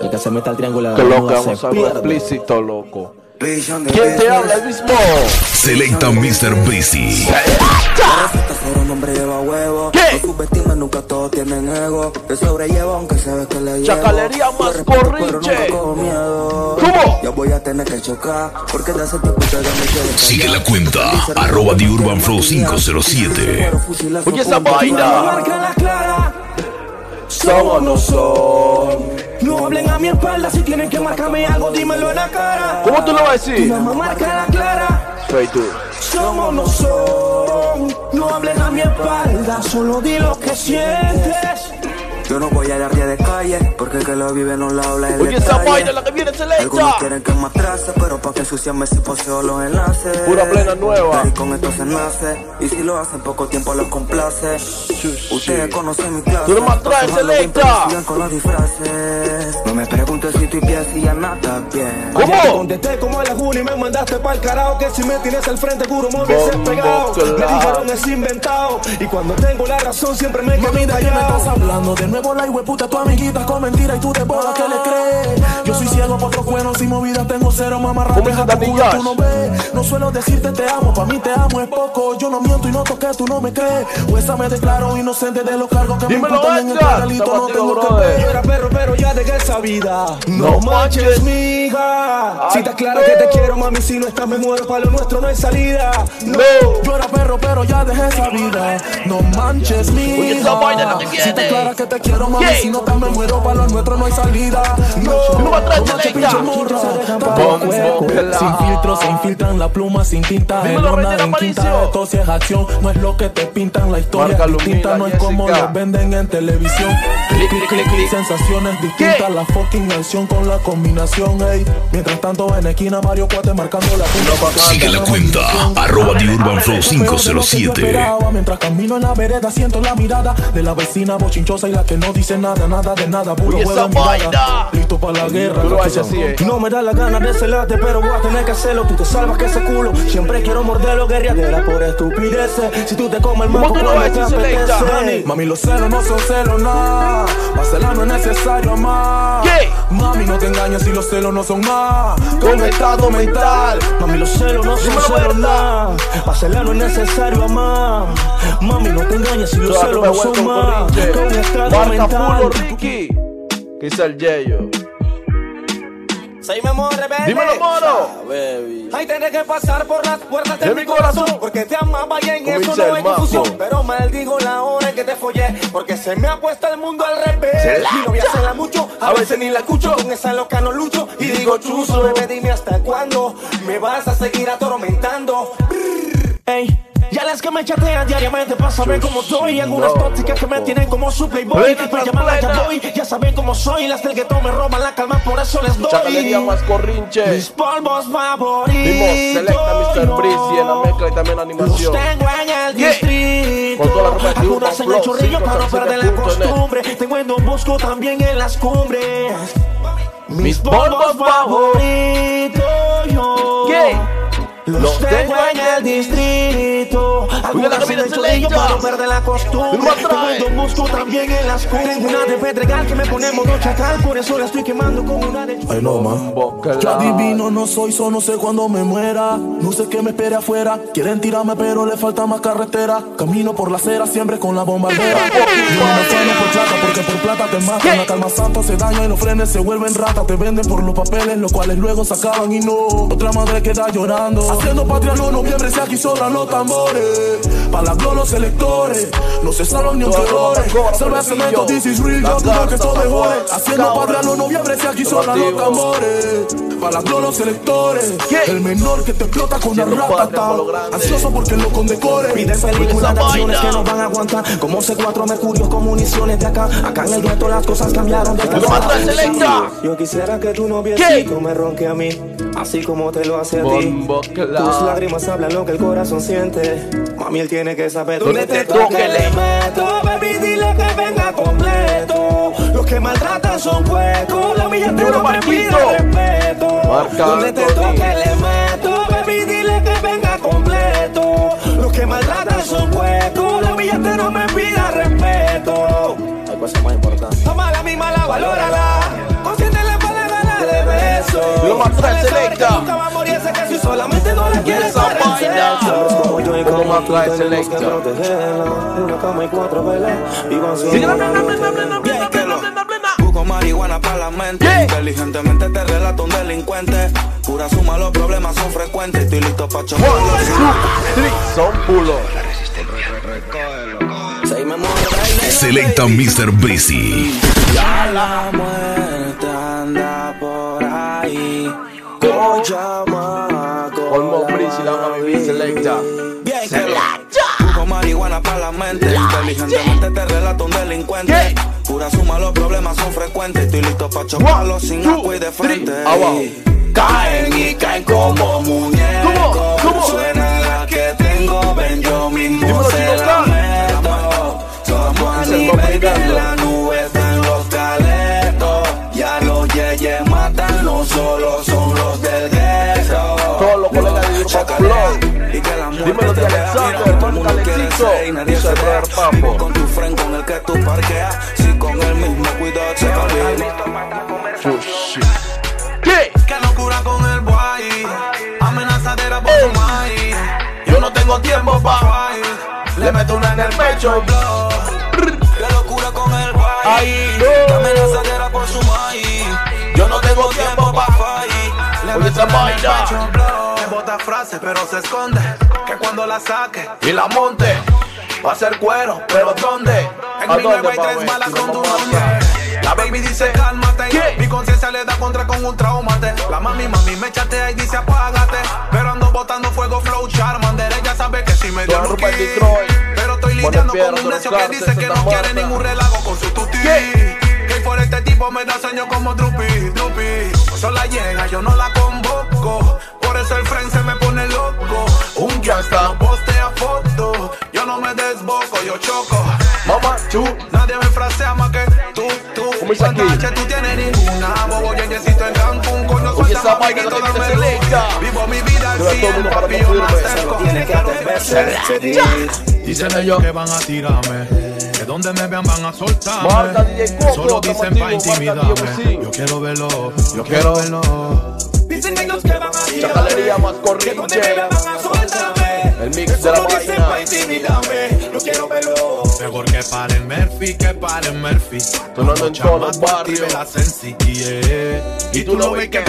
El que se meta al triángulo Que lo que vamos a algo explícito, loco. ¿Quién te habla el mismo? Selecta Mr. Busy. ¿Qué? Subestima nunca todos tienen ego. Te sobrelleva aunque sabes que le llevo. Chacalería más Yo corrinche. nunca cojo miedo. ¿Cómo? Ya voy a tener que chocar. Porque de hace tiempo te me quiero Sigue la cuenta, arroba The Urban Flow 507. Oye esa vaina. Marca la clara, Son o no son. No hablen a mi espalda si tienen que marcarme algo, dímelo en la cara. ¿Cómo tú lo vas a Tu decir? mamá marca la clara, to. son o no son. No hablen a mi espalda, solo di lo que sientes. Yo no voy a dar día de calle. Porque el que lo vive no lo habla el Oye esa vaina, la que viene Algunos selecta. quieren que me atrase, pero pa' que ensuciarme si poseo los enlaces. Pura plena nueva. Y con esto se nace. Y si lo hacen poco tiempo los complace. Ustedes conocen mi clase. Tú no me atraes, selecta. con los disfraces. No me preguntes si estoy bien, si ya nada bien. Ayer te ¿Cómo? contesté como a la juna y me mandaste pa'l carajo Que si me tienes al frente juro me hubieses Bombo pegado Me dijeron es inventado Y cuando tengo la razón siempre me quedo Mami, ¿de qué me estás callado hablando? De nuevo la hueputa, tu amiguita con mentira y tú de bola que le crees. Yo soy ciego por otros cuernos y movidas tengo cero mamarra. ¿Cómo dice Daddy Yash? tú no ves. No suelo decirte te amo, pa' mí te amo es poco. Yo no miento y no toqué, tú no me crees. O esa me declaro inocente de los cargos que Dímelo, me imputan en el penalito. No tengo que ver. Yo era perro, pero ya dejé esa vida. No No manches, manches. mija. Si te claro no. que te quiero, mami, si no estás me muero, para lo nuestro no hay salida. No. Yo era perro, pero ya dejé esa vida. No manches, mi Oye, esa vaina es lo que Si te clara que te quiero, mami, ¿Qué? si no estás me muero, para lo nuestro no hay salida. No, No pinche morra. Sin filtro se infiltran la pluma sin tinta. Reyes una en quinta, esto sí es acción. No es lo que te pintan, la historia Marca es distinta. No es como lo venden en televisión. Clic, clic, clic, clic. Sensaciones distintas. La fucking canción con la combinación, ey. Mientras tanto, en esquina, Mario Cuate marcando la punta. Sigue la cuenta, arroba The Urban Flow Peor de lo que yo 507. esperaba. Mientras camino en la vereda siento la mirada de la vecina bochinchosa y la que no dice nada, nada de nada, puro juego esa vaina. Listo para la guerra. Cachazón. así, eh. No me da la gana de celarte, pero voy a tener que hacerlo. Tú te salvas que ese culo. Siempre quiero morderlo, guerriadera por estupideces. Si tú te comes el ¿Cómo mambo, tú lo cuando ves, te apetece. Mami, los celos no son celos, nada. Para no es necesario amar. ¿Qué? Mami, no te engañes si los celos no son más. Con estado mental. Mami, los celos no son celos nada. Para no es necesario amar. Mami, no te engañes si los celos no son más. Con estado Marca mental. Ricky. ¿Qué dice el Yeyo? Soy memor rebelde. Dímelo, moro. Ay, tenés que pasar por las puertas de, De mi corazón, corazón. Porque te amaba y en eso no hay confusión. Pero maldigo la hora en que te follé Porque se me ha puesto el mundo al revés Mi novia se la mucho, a veces ni la escucho Con esa loca no lucho y digo chuzo Bebé, dime hasta cuándo me vas a seguir atormentando Ey ya las que me chatean diariamente para saber cómo soy Algunas tóxicas que me tienen como su playboy Plena Me tras llaman la plena. boy, ya saben cómo soy Las del gueto me roban la calma, por eso les doy más corrinche. mis polvos favoritos. Vimos Selecta Mr. Breezy en la mezcla y también Los animación. tengo en el distrito. Algunas en el chorrillo para no perder la 507.net. costumbre. Tengo en Don Bosco también en las cumbres. Mis polvos favoritos. yo. Los tengo en el distrito. Algunas chorrillo selecta. para no perder la costumbre. Don Bosco también en las cumbres. Tengo una de Pedregal que me pone modo chacal. Por eso la estoy quemando con una de Ay, no, man. Yo adivino, no soy, solo no sé cuándo me muera. No sé qué me espere afuera. Quieren tirarme, pero le falta más carretera. Camino por la acera, siempre con la bombardera. Yo no por por plata te matan. La calma santa se daña y los frenes se vuelven rata. Te venden por los papeles, los cuales luego se acaban y no. Otra madre queda llorando. Haciendo patria no noviembre, si aquí sobran los tambores. Gloria los electores. No se salvan ni oren. cobra, Salve cemento, this is real. Yo dudo que esto mejore. Haciendo patria no noviembre, si aquí sobran los tambores. Gloria los electores. El menor que te explota con la patria ratata. Ansioso porque lo condecore. Piden Oye, películas de acciones que no van a aguantar Como C4 mercurios con municiones de acá Acá en el gueto las cosas cambiaron de. Yo quisiera que tu noviecito me ronque a mí Así como te lo hace a ti. Tus lágrimas hablan lo que el corazón siente. Mami, él tiene que saber ¿Dónde te toque le meto Baby, dile que venga completo. Los que maltratan son huecos La milla te no me pide respeto. Marca Donde te toque le meto Lo más selecta. Nunca va a morir, sé que si solamente no la quieres Una cama Busco marihuana para la mente. Inteligentemente te relato un delincuente. Pura suma, los problemas son frecuentes. Estoy listo para chocar. Son pulos. La resistencia. Selecta Mr. Breezy. Con chamaco. Olmo Breezy la vivir selecta. Bien, lo- Busco marihuana para la mente. Inteligentemente te relato un delincuente. Pura suma, los problemas son frecuentes. Estoy listo para chocarlos sin agua y de frente. abajo. Caen y caen como muñecos. Suena la que tengo, ven yo mismo se la meto. Somos a nivel de la todo el hermano mundo quiere ser y nadie Dice brother Papo. Con tu friend con el que tú parqueas. Si con el mismo cuidado se Chushi. ¿Qué? Qué locura con el boy. Amenazadera por tu maíz. Yo no tengo tiempo pa' Le meto una en el pecho. Qué locura con el boy. Ay, Qué no. amenazadera por su maíz. Yo no tengo tiempo pa' Le Oye, esa vaina. Me bota frases, pero se esconde. Que cuando la saque y la monte. Va a ser cuero, pero ¿dónde? En ¿A mi nueva hay tres balas con tu nombre. La baby dice cálmate. ¿Qué? Mi conciencia le da contra con un traumate. La mami, mami me chatea y dice apágate. Pero ando botando fuego, flow, charmander. Ella sabe que si me dio Detroit. Pero estoy lidiando con un necio que dice que no quiere ningún relajo con su tuti. Que por este tipo me da sueño como Drupi, Drupi. Sola llega, yo no la convoco. Por eso el friend se me pone loco. Un gangsta no postea foto. Yo no me desboco, yo choco. Mamá, Tú, nadie me frasea más que tú, tú. ¿Cuántas H tú tienes ninguna? Bobo, yeyecito en Cancún, coño, suelta que te dame selecta. luz. Vivo mi vida al Pero todo el 100, mundo para papi, no yo firme. más cerco. Tiene que atenerse, Dicen ellos que van a tirarme, que donde me vean van a Coco, Solo dicen pa' activos, marca intimidarme. Yo quiero verlo, yo quiero- verlo. Dicen ellos que van a Chacalería más Que donde me corriente. vean van a soltarme. El mix de la Solo dicen vaina. pa' intimidarme. Yo quiero verlo. Mejor que paren Murphy, que paren Murphy. Sonando en todos los barrios. la sensi, yeah. Y tú lo ves que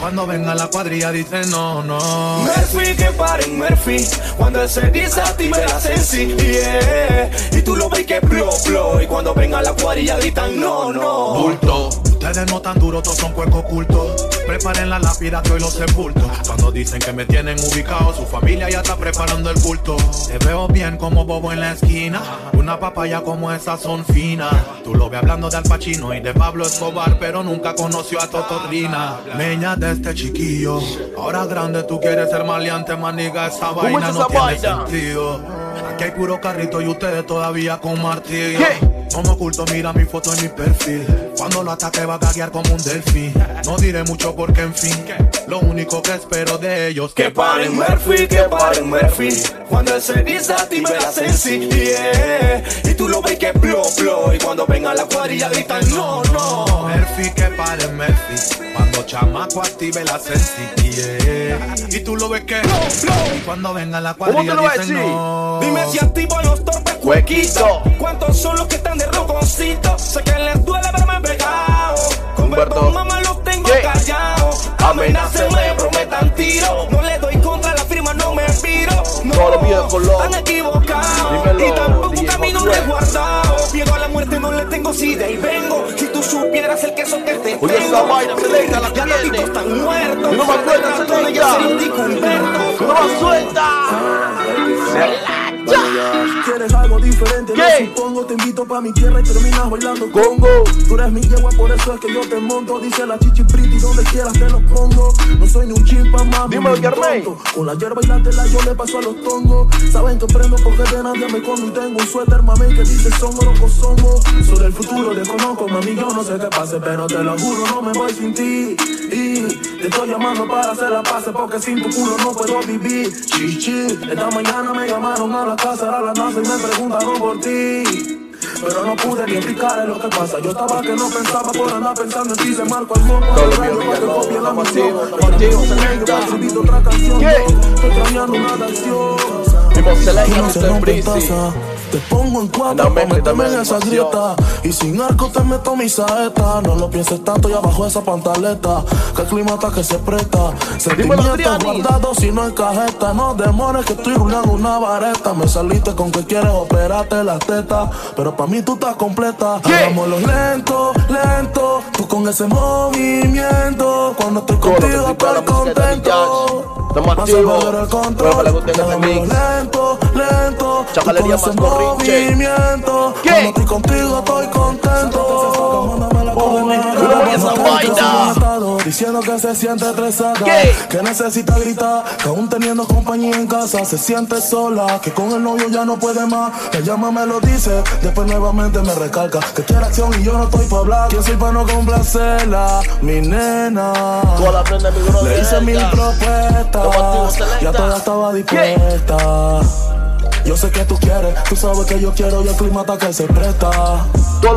cuando venga la cuadrilla dice no, no. Murphy, que paren Murphy Cuando él se desactive la sensi yeah. Y tú lo ves que blow, blow Y cuando venga la cuadrilla gritan no, no Bulto. Ustedes no tan duros, todos son cuerpos ocultos. Preparen la lápida que hoy los sepulto. Cuando dicen que me tienen ubicado, su familia ya está preparando el culto. Te veo bien como bobo en la esquina. Una papaya como esas son finas. Tú lo ves hablando de Al Pacino y de Pablo Escobar, pero nunca conoció a Totorrina. Meña de este chiquillo. Ahora grande, tú quieres ser maleante, maniga. Esa vaina no esa tiene vaina? sentido. Aquí hay puro carrito y ustedes todavía con martillo. ¿Qué? Como oculto, mira mi foto en mi perfil. Cuando lo ataque va a caguear como un delfín. No diré mucho porque, en fin, lo único que espero de ellos Que paren Murphy, que paren Murphy Cuando él se desactive la sensi yeah. Y tú lo ves que blow, blow Y cuando venga la cuadrilla gritan no, no Murphy, que pare Murphy. Cuando chamaco active la sensi, yeah. Y tú lo ves que. Y cuando venga la ¿Cómo te cuadrilla lo vas a dicen decir? no. Dime si activo los torpes huequitos ¿Cuántos son los que están de roconcito? Sé que les duele verme pegado. Con mamá los tengo ¿Qué? callados Amenacen, me prometan tiro. No le doy contra la firma, no me piro No, videos con lobo. están equivocados Dímelo, Y tampoco DJ camino resguardado. Miedo a la muerte no le tengo si de ahí vengo. Si tú supieras el queso que te Oye, esa tengo vaina, selecta, la Ya los titos están muertos. No me acuerdas, El rato de selecta. ya se lo dijo Humberto. ¡Tú no más suelta! Quieres algo diferente, no supongo Te invito pa' mi tierra y terminas bailando Congo. Tú eres mi yegua, por eso es que yo te monto. Dice la chichi pretty, donde quieras te lo pongo. No soy ni un chimpa, mami, Dímelo, tonto. Con la hierba y la tela yo le paso a los tongos. Saben que prendo porque de nadie me como Y tengo un suéter, mami, que dice son oroco somos Soy el futuro, desconozco, mami, yo no sé qué pase Pero te lo juro, no me voy sin ti Y te estoy llamando para hacer la paz Porque sin tu culo no puedo vivir Chichi, esta mañana me llamaron a la casa A la NASA y me preguntaron por ti pero no pude ni explicar lo que pasa. Yo estaba que no pensaba por andar pensando en ti. Le marco al fondo del lo radio para que copie la misión. que no se me otra canción. Estoy extrañando una canción. Y Selena, no se Mr. rompe Breezy. Te pongo en cuatro pa' mezcla meterme en esa grieta. Y sin arco te meto mi saeta. No lo pienses tanto y abajo esa pantaleta. Que el clima está que se presta. Sentimientos guardados si no en cajeta. No demores que estoy rulando una vareta. Me saliste con que quieres operarte las tetas. Pero pa' mí tú estás completa. Hagámoslo lento, lento. Tú con ese movimiento. Cuando estoy contigo estoy contento. Estamos activos. lento, lento Chacalería más movimiento ¿Qué? Cuando estoy contigo estoy contento vaina. Diciendo que se siente estresada ¿Qué? Que necesita gritar Que aún teniendo compañía en casa Se siente sola Que con el novio ya no puede más Me llama, me lo dice Después nuevamente me recalca Que quiere acción y yo no estoy para hablar Que soy para no complacerla Mi nena prenda mi le hice mil propuestas, ya toda estaba dispuesta. Yo sé que tú quieres, tú sabes que yo quiero y el clima está que se presta.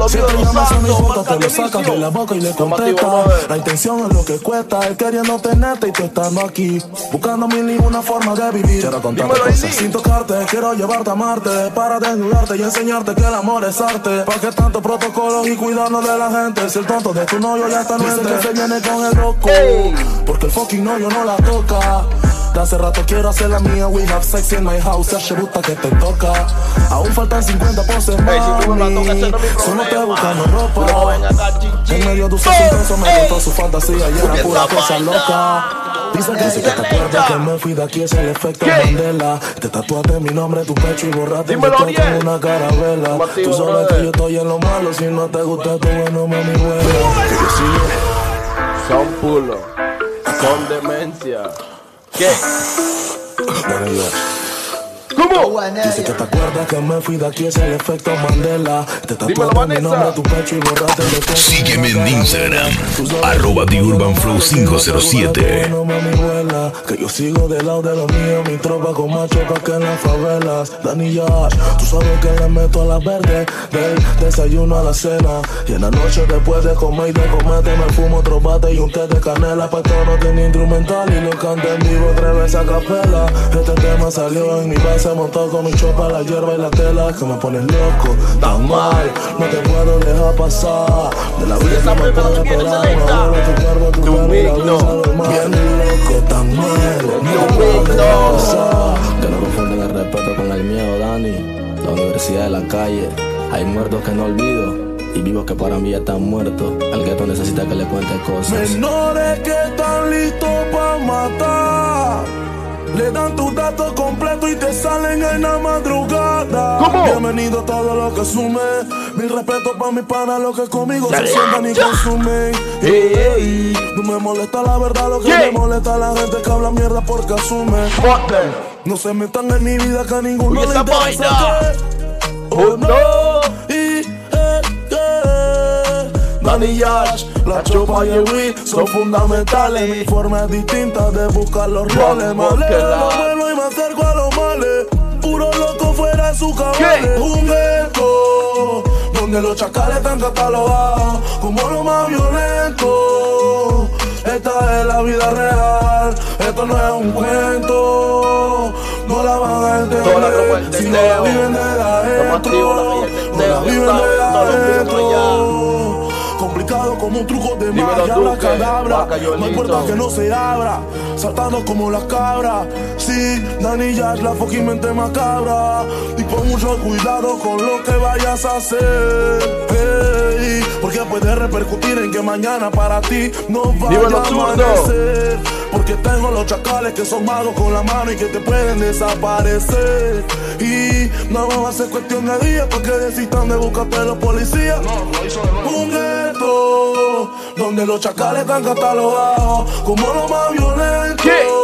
Si te llamas a mi foto, te lo sacas de la boca y le contesta. La intención es lo que cuesta, él queriendo tenerte y tú estando aquí. Buscando mil y una forma de vivir. Quiero contarte Dímelo, cosas Eli. sin tocarte, quiero llevarte a amarte. Para desnudarte y enseñarte que el amor es arte. ¿Para qué tanto protocolo y cuidarnos de la gente? Si el tonto de tu novio ya está nuestro, que se viene con el loco. Porque el fucking novio no la toca. De hace rato quiero hacer la mía. We have sex in my house. Se gusta que te toca. Aún faltan 50 poses más. Ey, si tú me tocas, no mi Solo te buscando No ropa. En medio de Ey, intensos me gustó su fantasía y era pura cosa loca. Dice que si te acuerdas que me fui de aquí es el efecto. Mandela. Te tatuaste mi nombre en tu pecho y borraste Dímelo con una carabela. Tú sabes que yo estoy en lo malo. Si no te gusta tu bueno, mami, bueno. Son pulos. Son demencia. ¿Qué? ¿Cómo? Dice que te acuerdas que me fui de aquí es el efecto Mandela. Te tatuaste mi nombre en tu pecho y borraste el con Sígueme en. Instagram, arroba que lo. TheUrbanFlow507. No mami vuela, que yo sigo del lado de los míos, mi tropa con más choca que en las favelas. Dani Yash, tú sabes que le meto a la verde, del desayuno a la cena. Y en la noche después de comer y de comerte me fumo otro bate y un té de canela. Pa' todo no tiene instrumental y lo canto en vivo tres veces a capela. Este tema salió en mi base, montado con mi chopa, la hierba y la tela. Que me pones loco, tan mal, no te puedo dejar pasar. De la vida no me puedo no esperar, no tu cuerpo, tu y la mar. Bien loco, tan mal, no puedo dejar pasar. Que no confunden el respeto con el miedo, Dani. La universidad de la calle. Hay muertos que no olvido. Y vivos que para mí ya están muertos. El gueto necesita que le cuente cosas. Menores que están listos para matar. Le dan tus datos completos y te salen en la madrugada. ¿Cómo? Bienvenido a todo lo que sume. Mi respeto para mi pana, lo que conmigo Dale. se sientan y consumen. Ey, ey. No me molesta la verdad, lo que me molesta la gente que habla mierda porque asume. Fuck them. No se metan en mi vida que a ninguno le esa interesa. que- Oh, no. Y eh, eh, Danny Yash, la chopa y el weed son fundamentales. Mi forma es distinta de buscar los roles. Me de lo bueno y me acerco a los males. Puro loco fuera de su. ¿Qué? Un gueto donde los chacales están catalogados como lo más violento. Esta es la vida real, esto no es un cuento. No la van a Toda la entender del si no la viven de la adentro. No la viven de adentro. Como un truco de magia, la cadabra. No Yolito. importa que no se abra, saltando como las cabras. Sí, Dani ya es la fucking mente macabra. Y pon mucho cuidado con lo que vayas a hacer. Hey, porque puede repercutir en que mañana para ti no vaya a amanecer. Porque tengo los chacales que son magos con la mano y que te pueden desaparecer. Y no va a ser cuestión de días porque desistan de buscarte los policías. Un gueto donde los chacales están catalogados como lo más violento. ¿Qué?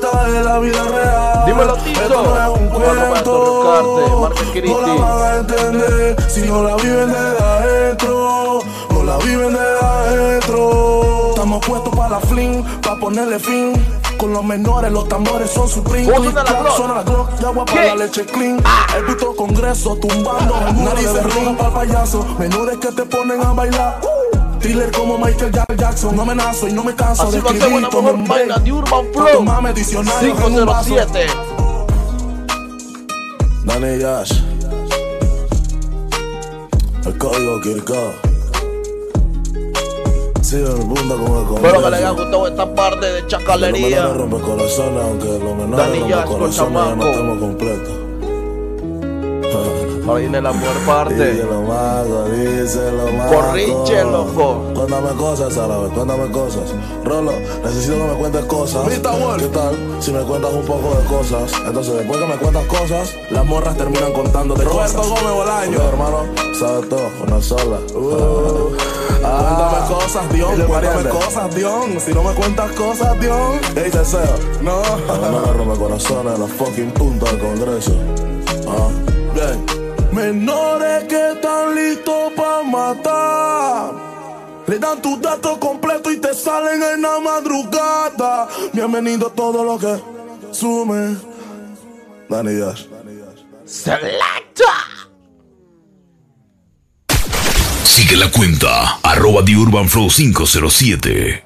Esta es la vida real. Dímelo, Tito. Esto no es un cuento. No la van a entender si no la viven de adentro. No la viven de adentro. Estamos puestos para la fling, para ponerle fin. Con los menores, los tambores son su print. suena la Glock? Suena la Glock, agua para la leche clean. El puto congreso tumbando el muro de ring para payaso. Menores que te ponen a bailar. Thriller como Michael Jackson. No me nazo y no me canso Así de lo hacemos la mejor vaina de Urban Flow. Tomame diccionario en un vaso. 507. Dani Yash. El código Kirko. El bunda con el Espero que les haya gustado esta parte de chacalería. rompe corazones, aunque rompe corazones no chamaco. estamos completos. Viene la mejor parte. Díselo mago, díselo mago. Corrinche, loco. Cuéntame cosas vez, cuéntame cosas. Rolo, necesito que me cuentes cosas. ¿Qué tal si me cuentas un poco de cosas? Entonces, después que me cuentas cosas, las morras terminan contándote cosas. Roberto Gómez Bolaño. hermano, sabes todo, una sola. Uh, cuéntame cosas, Dion. Cuéntame cosas, Dion. Si no me cuentas cosas, Dion. Ey, deseo. No. No me rompe corazones en la fucking punta del congreso. Ah, bien. Menores que están listos para matar. Le dan tus datos completos y te salen en la madrugada. Bienvenido a todo lo que sume. Dani. Selecta. Sigue la cuenta, arroba The Urban Flow 507.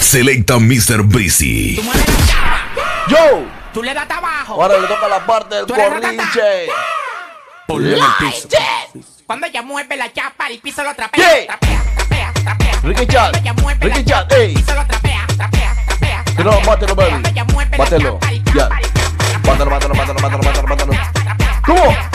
Selecta Mr. Breezy. Yo. Tú le das abajo. Ahora le toca la parte del Tú Ponle en el piso. Cuando ella mueve la chapa, el piso lo trapea. ¿Qué? Trapea, trapea, trapea. Ricky Chat. Ricky Chat, chapa, el ey. piso lo trapea, trapea, trapea. Que no, trapea. mátelo, baby. Mátelo. Ya. mátalo, mátalo, mátalo, mátalo, mátalo. ¿Cómo?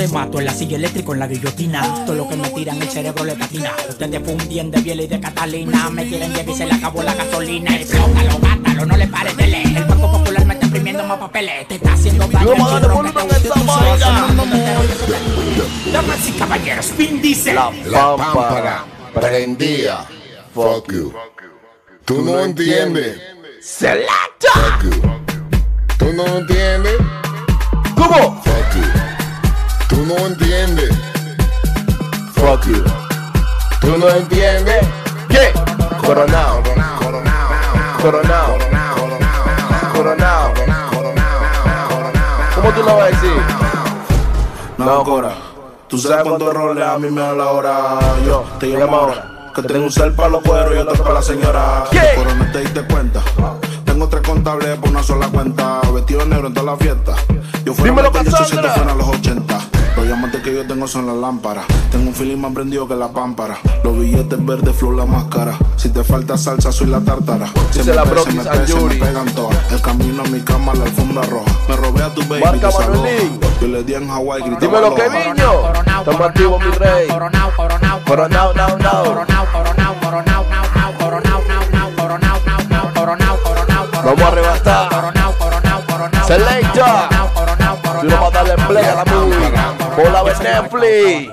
Te mato? En la silla eléctrica, en la guillotina. Todo lo que me tiran, el cerebro le patina. Ustedes fundían de Biel y de Catalina. Me quieren llevar y se le acabó la gasolina. Explótalo, mátalo, no le pares de leer. El Banco Popular me está imprimiendo más papeles. Te está haciendo daño. Vamos Damas y caballeros, Vin Diesel. La pámpara. prendía. Fuck you. Tú no entiendes. Selecta. Fuck you. Tú no entiendes. ¿Cómo? Tú no entiendes. Fuck you. ¿Tú no entiendes? ¿Qué? Coronado. Coronado. Coronado. ¿Cómo tú lo vas a decir? No, Cora. Tú sabes cuántos roles a mí me da la hora. Yo te llamo ahora. Que tengo un cel para los cueros y otro para la señora. ¿Qué? Pero no te diste cuenta. Tengo tres contables por una sola cuenta. Vestido negro en toda la fiesta. Yo Cassandra. esto fuera los 80. Los diamantes que yo tengo son las lámparas. Tengo un feeling más prendido que la pámpara. Los billetes verdes, flow la máscara. Si te falta salsa, soy la tártara. Se Dice me la Broquis se me pega, se me pegan todas. El camino a mi cama, la alfombra roja. Me robé a tu baby. Marca que. Manuelín. Yo le di en Hawái, gritaba Dímelo, aloha. Keviño. Estamos activos, mi rey. Coronao, coronao, Coronao, now, now. coronao, coronao, coronao, coronao, coronao, now, now, coronao, coronao, coronao, Vamos a arrebatar. coronao, coronao, coronao, Selecta. Tú no vas a darle play a la música. Bola de Netflix.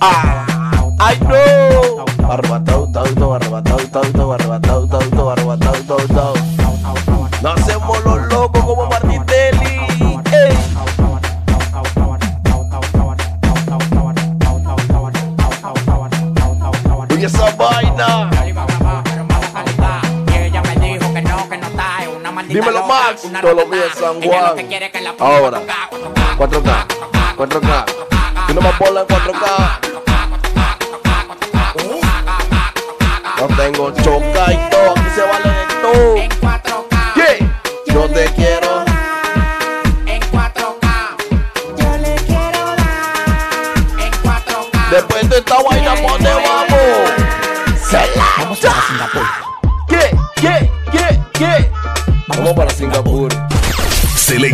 Ah, I know. Arrebatado, tau, tau, arrebatado, tau, tau, arrebatado, tau, tau, arrebatado, tau, tau. No hacemos Es San Juan. Ahora. 4K. 4K. Tú no me pones en 4K. No tengo choca y todo. Aquí se vale de todo.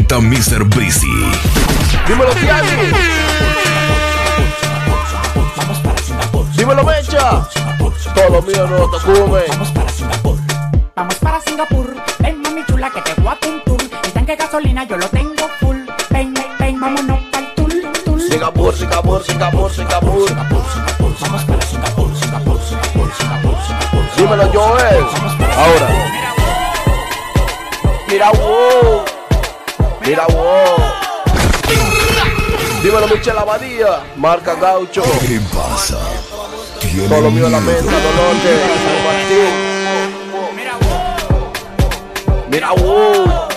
Presenta Mr. Breezy. Dímelo, Tiani. Vamos para Singapur. Dímelo, Mecha. Todo lo mío no te cume. Vamos para Singapur. Vamos para Singapur. Ven, mami chula, que te voy a un tour. El tanque de gasolina yo lo tengo full. Ven, ven, ven, vámonos pa'l tul, tul. Singapur, Singapur, Singapur, Singapur. Vamos para Singapur, Singapur, Singapur, Singapur, Singapur. Dímelo, Joel. Ahora. Mira, wow. Mira, wow. Dímelo, Michelle Abadía. Marca Gaucho. ¿Qué pasa? Todo lo mío en la mesa, dolor de compartir. Mira, wow.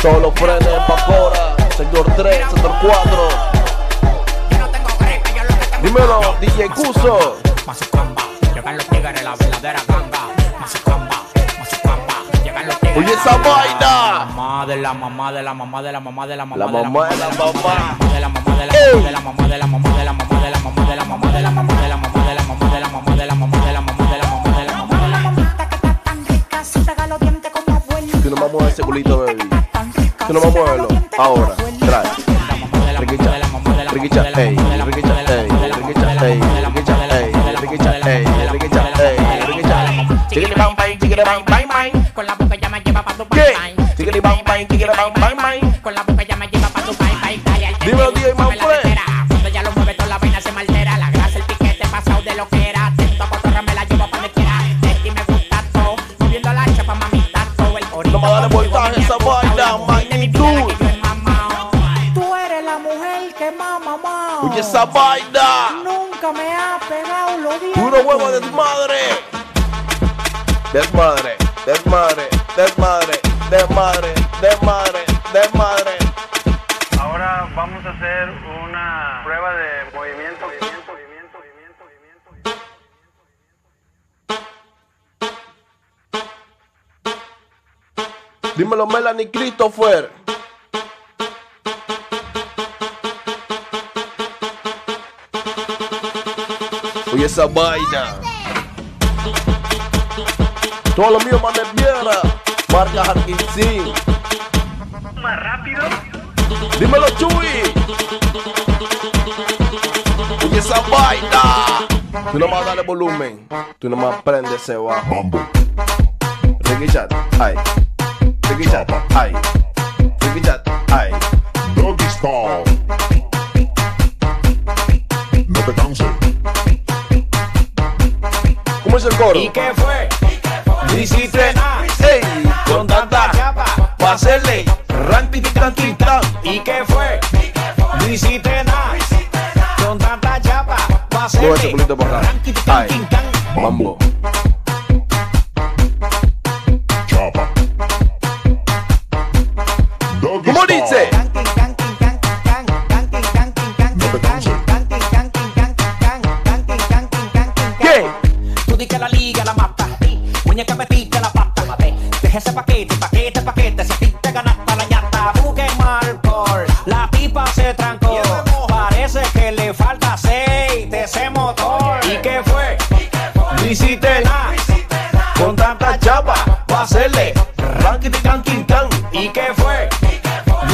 Todos los frenes, vapora, sector 3, sector 4. Dímelo, DJ Cuso. Paso comba, llegan los tigres, la verdadera esa vaina. Mamá de la mamá de la mamá de la mamá de la mamá La de la mamá de la mamá. de la mamá de la mamá de la mamá de la mamá de la mamá de la mamá de la mamá de la mamá de la mamá de la mamá de la mamá de la mamá de la mamá de la mamá de la mamá de la mamita que está tan rica, se pega los dientes como abuela. Tú no me mueves ese culito, baby. Tú no me mueves Ahora, trae. Riquicha, riquicha, ey, riquicha, ey, riquicha, ey, riquicha, ey, riquicha, ey, riquicha, ey, riquicha. Chiquili bam bam, chiquili bam Bye my mind. Dímelo, Melanie Christopher. Oye, esa vaina. Todo lo mío, Manuel Viera. Marca Harkinsin. Más rápido. Dímelo, Chuy. Oye, esa vaina. Tú nomás dale volumen. Tú nomás prende ese bajo. Chat, ay. Chat, ay. Chat, ay. Doggy Style. No te canses. ¿Cómo es el coro? ¿Y qué fue? Hiciste nada, ey, con tanta chapa pa' hacerle tan. ¿Y qué fue? No hiciste nada con tanta chapa pa' hacerle. Ay, mambo.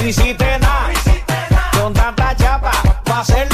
Hiciste nada. Con tanta chapa pa' hacerle ranking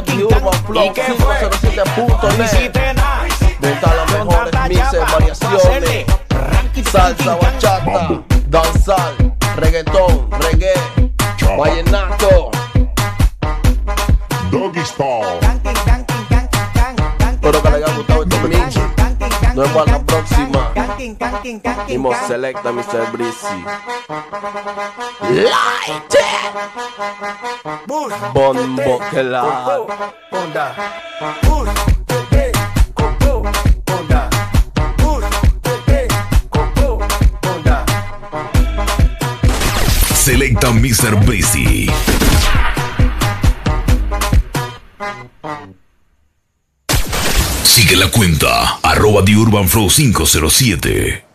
Sonido diurno, flow 507.net. Monta las mejores mixes, variaciones, salsa, bachata, danzal, reggaetón, reggae, vallenato. Doggy Style. Espero que les haya gustado este mix. Nos vemos a la próxima. Canking. selecta Mr. Breezy. Bush, Bombo que la. Onda. Bush, tete, coco, onda. Bush, tete, coco, onda. Selecta Mr. Breezy. Sigue la cuenta arroba The Urban Flow 507.